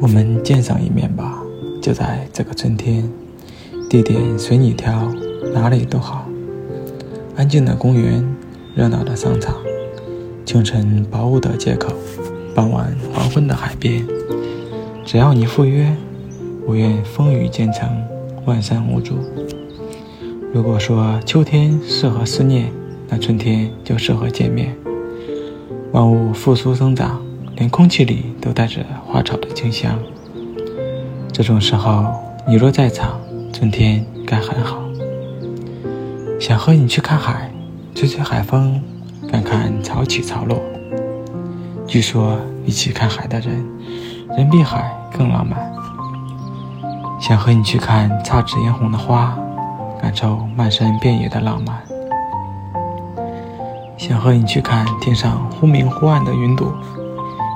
我们见上一面吧，就在这个春天，地点随你挑，哪里都好。安静的公园，热闹的商场，清晨薄雾的街口，傍晚黄昏的海边。只要你赴约，我愿风雨兼程，万山无阻。如果说秋天适合思念，那春天就适合见面。万物复苏生长。连空气里都带着花草的清香。这种时候，你若在场，春天该很好。想和你去看海，吹吹海风，看看潮起潮落。据说一起看海的人，人比海更浪漫。想和你去看姹紫嫣红的花，感受漫山遍野的浪漫。想和你去看天上忽明忽暗的云朵。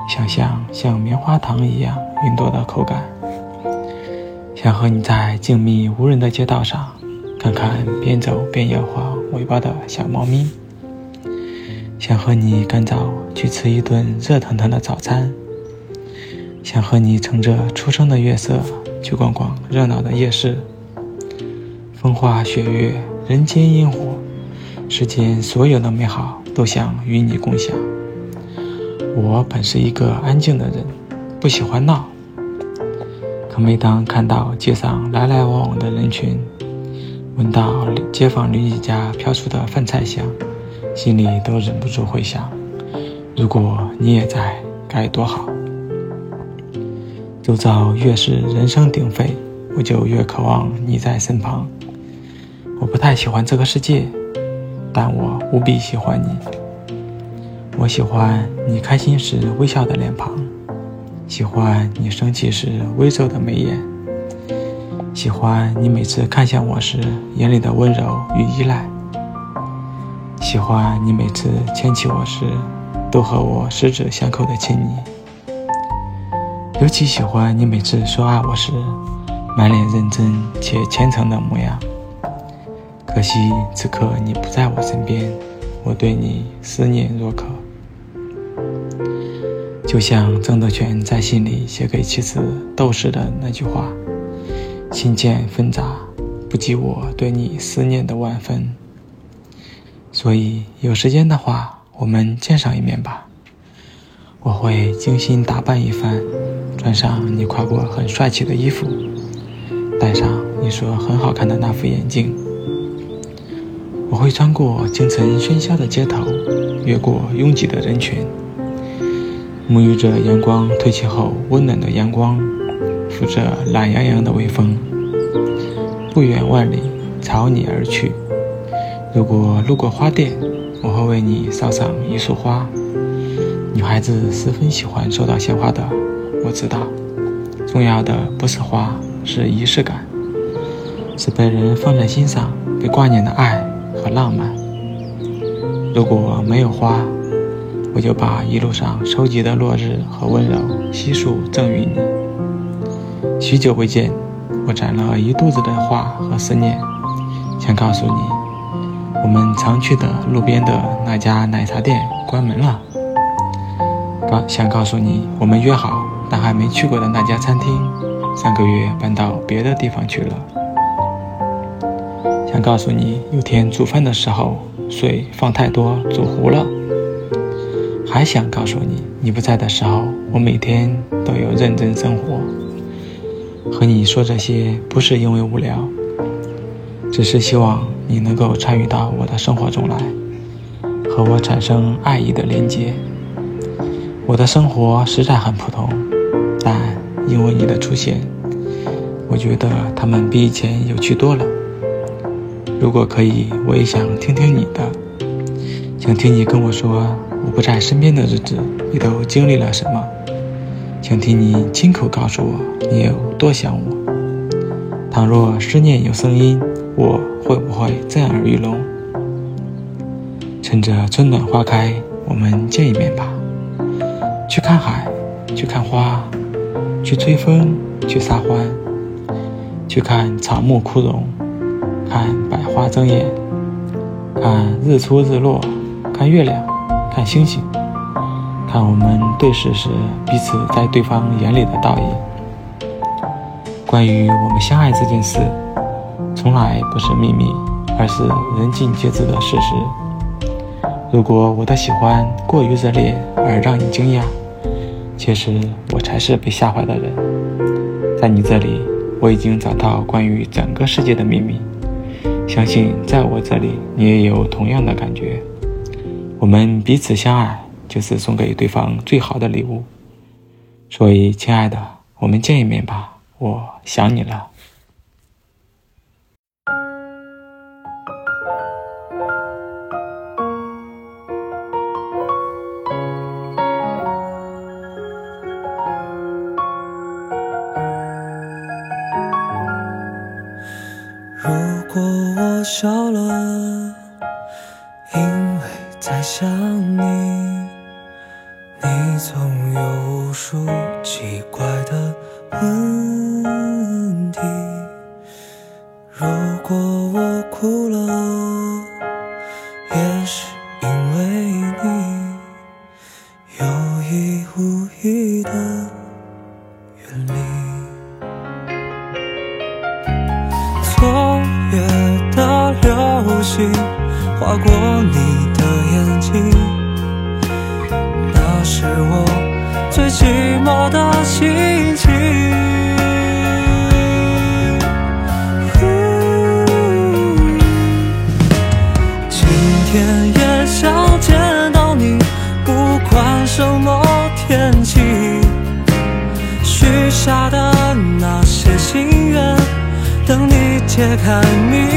想象像棉花糖一样云朵的口感，想和你在静谧无人的街道上，看看边走边摇晃尾巴的小猫咪。想和你赶早去吃一顿热腾腾的早餐。想和你乘着初升的月色去逛逛热闹的夜市。风花雪月，人间烟火，世间所有的美好都想与你共享。我本是一个安静的人，不喜欢闹。可每当看到街上来来往往的人群，闻到街坊邻居家飘出的饭菜香，心里都忍不住会想：如果你也在，该多好。周遭越是人声鼎沸，我就越渴望你在身旁。我不太喜欢这个世界，但我无比喜欢你。我喜欢你开心时微笑的脸庞，喜欢你生气时微皱的眉眼，喜欢你每次看向我时眼里的温柔与依赖，喜欢你每次牵起我时都和我十指相扣的亲昵，尤其喜欢你每次说爱我时满脸认真且虔诚的模样。可惜此刻你不在我身边，我对你思念若渴。就像曾德全在信里写给妻子窦氏的那句话：“心间纷杂，不及我对你思念的万分。”所以有时间的话，我们见上一面吧。我会精心打扮一番，穿上你夸过很帅气的衣服，戴上你说很好看的那副眼镜。我会穿过清晨喧嚣的街头，越过拥挤的人群。沐浴着阳光褪去后温暖的阳光，拂着懒洋洋的微风，不远万里朝你而去。如果路过花店，我会为你捎上一束花。女孩子十分喜欢收到鲜花的，我知道。重要的不是花，是仪式感，是被人放在心上、被挂念的爱和浪漫。如果没有花，我就把一路上收集的落日和温柔悉数赠予你。许久未见，我攒了一肚子的话和思念，想告诉你，我们常去的路边的那家奶茶店关门了。告想告诉你，我们约好但还没去过的那家餐厅，上个月搬到别的地方去了。想告诉你，有天煮饭的时候水放太多，煮糊了。还想告诉你，你不在的时候，我每天都有认真生活。和你说这些不是因为无聊，只是希望你能够参与到我的生活中来，和我产生爱意的连接。我的生活实在很普通，但因为你的出现，我觉得他们比以前有趣多了。如果可以，我也想听听你的，想听你跟我说。我不在身边的日子，你都经历了什么？想听你亲口告诉我，你有多想我。倘若思念有声音，我会不会震耳欲聋？趁着春暖花开，我们见一面吧。去看海，去看花，去吹风，去撒欢，去看草木枯荣，看百花争艳，看日出日落，看月亮。看星星，看我们对视时彼此在对方眼里的倒影。关于我们相爱这件事，从来不是秘密，而是人尽皆知的事实。如果我的喜欢过于热烈而让你惊讶，其实我才是被吓坏的人。在你这里，我已经找到关于整个世界的秘密。相信在我这里，你也有同样的感觉。我们彼此相爱，就是送给对方最好的礼物。所以，亲爱的，我们见一面吧，我想你了。想你，你总有无数奇怪的问题。如果我哭了，也是因为你有意无意的远离。昨夜的流星划过你寂寞的心情。今天也想见到你，不管什么天气，许下的那些心愿。等你揭开谜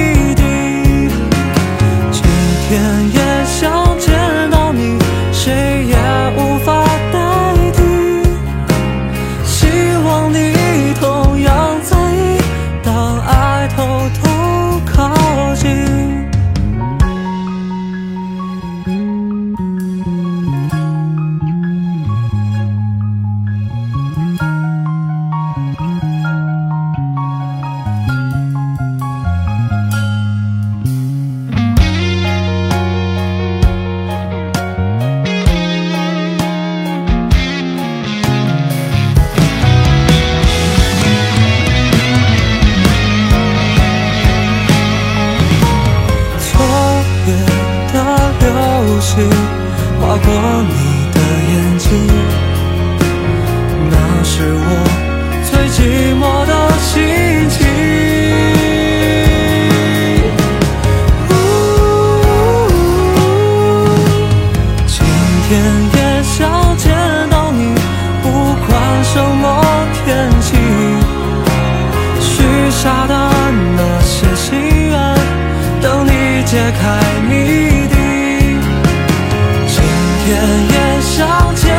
揭开谜底。今天也想见